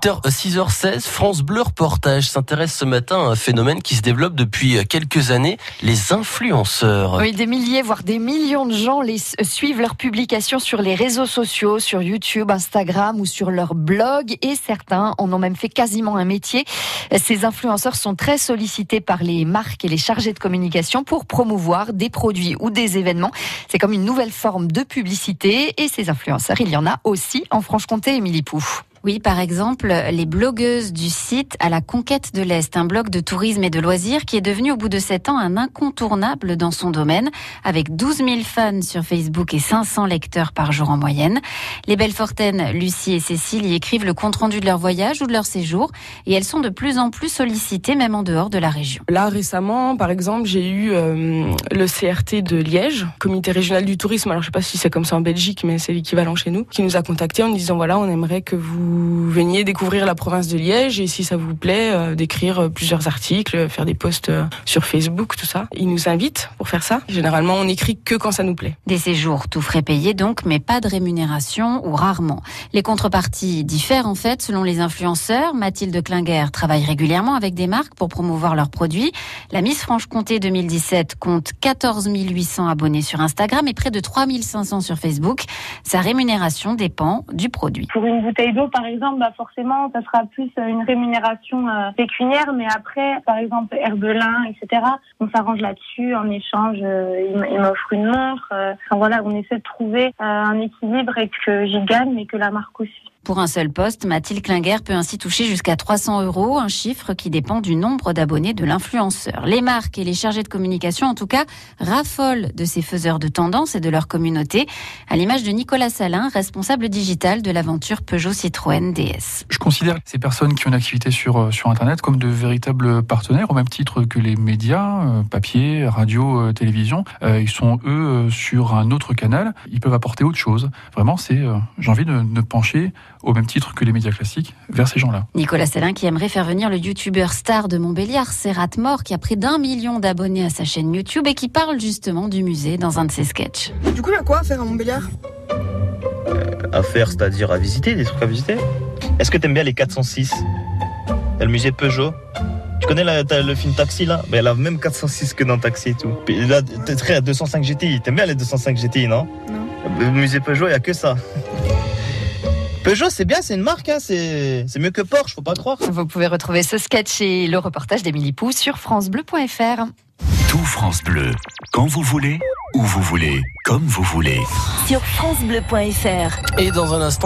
8h, 6h16, France Bleu Reportage s'intéresse ce matin à un phénomène qui se développe depuis quelques années, les influenceurs. Oui, des milliers, voire des millions de gens les suivent leurs publications sur les réseaux sociaux, sur YouTube, Instagram ou sur leur blog et certains en ont même fait quasiment un métier. Ces influenceurs sont très sollicités par les marques et les chargés de communication pour promouvoir des produits ou des événements. C'est comme une nouvelle forme de publicité et ces influenceurs, il y en a aussi en Franche-Comté, Émilie Pouf. Oui, par exemple, les blogueuses du site à la conquête de l'Est, un blog de tourisme et de loisirs qui est devenu au bout de sept ans un incontournable dans son domaine, avec 12 000 fans sur Facebook et 500 lecteurs par jour en moyenne. Les Belfortaines, Lucie et Cécile, y écrivent le compte-rendu de leur voyage ou de leur séjour, et elles sont de plus en plus sollicitées, même en dehors de la région. Là, récemment, par exemple, j'ai eu euh, le CRT de Liège, Comité régional du tourisme, alors je sais pas si c'est comme ça en Belgique, mais c'est l'équivalent chez nous, qui nous a contactés en disant, voilà, on aimerait que vous vous veniez découvrir la province de Liège et si ça vous plaît, euh, d'écrire euh, plusieurs articles, faire des posts euh, sur Facebook, tout ça. Ils nous invitent pour faire ça. Généralement, on écrit que quand ça nous plaît. Des séjours tout frais payés donc, mais pas de rémunération ou rarement. Les contreparties diffèrent en fait selon les influenceurs. Mathilde Klinger travaille régulièrement avec des marques pour promouvoir leurs produits. La Miss Franche-Comté 2017 compte 14 800 abonnés sur Instagram et près de 3 500 sur Facebook. Sa rémunération dépend du produit. Pour une bouteille d'eau, par exemple, bah forcément, ça sera plus euh, une rémunération euh, pécuniaire. Mais après, par exemple, Herbelin, etc., on s'arrange là-dessus. En échange, euh, il m'offre une montre. Enfin, voilà, on essaie de trouver un équilibre et que j'y gagne, mais que la marque aussi. Pour un seul poste, Mathilde Klinger peut ainsi toucher jusqu'à 300 euros, un chiffre qui dépend du nombre d'abonnés de l'influenceur. Les marques et les chargés de communication, en tout cas, raffolent de ces faiseurs de tendance et de leur communauté, à l'image de Nicolas Salin, responsable digital de l'aventure Peugeot Citroën DS. Je considère ces personnes qui ont une activité sur, euh, sur Internet comme de véritables partenaires, au même titre que les médias, euh, papier, radio, euh, télévision. Ils sont, eux, sur un autre canal. Ils peuvent apporter autre chose. Vraiment, c'est, j'ai envie de, de pencher au même titre que les médias classiques, vers ces gens-là. Nicolas Salin qui aimerait faire venir le youtubeur star de Montbéliard, Serrat Mort, qui a près d'un million d'abonnés à sa chaîne YouTube et qui parle justement du musée dans un de ses sketchs. Du coup, il y a quoi à faire à Montbéliard? Euh, À faire, c'est-à-dire à visiter, des trucs à visiter. Est-ce que t'aimes bien les 406 le musée Peugeot tu connais le film Taxi là? Ben, Elle a même 406 que dans Taxi et tout. Puis là, t'es très à 205 GTI. T'aimes bien les 205 GTI, non? Non. Le musée Peugeot, il n'y a que ça. Peugeot, c'est bien, c'est une marque, hein, c'est mieux que Porsche, faut pas croire. Vous pouvez retrouver ce sketch et le reportage d'Émilie Pou sur FranceBleu.fr. Tout France Bleu, quand vous voulez, où vous voulez, comme vous voulez. Sur FranceBleu.fr. Et dans un instant,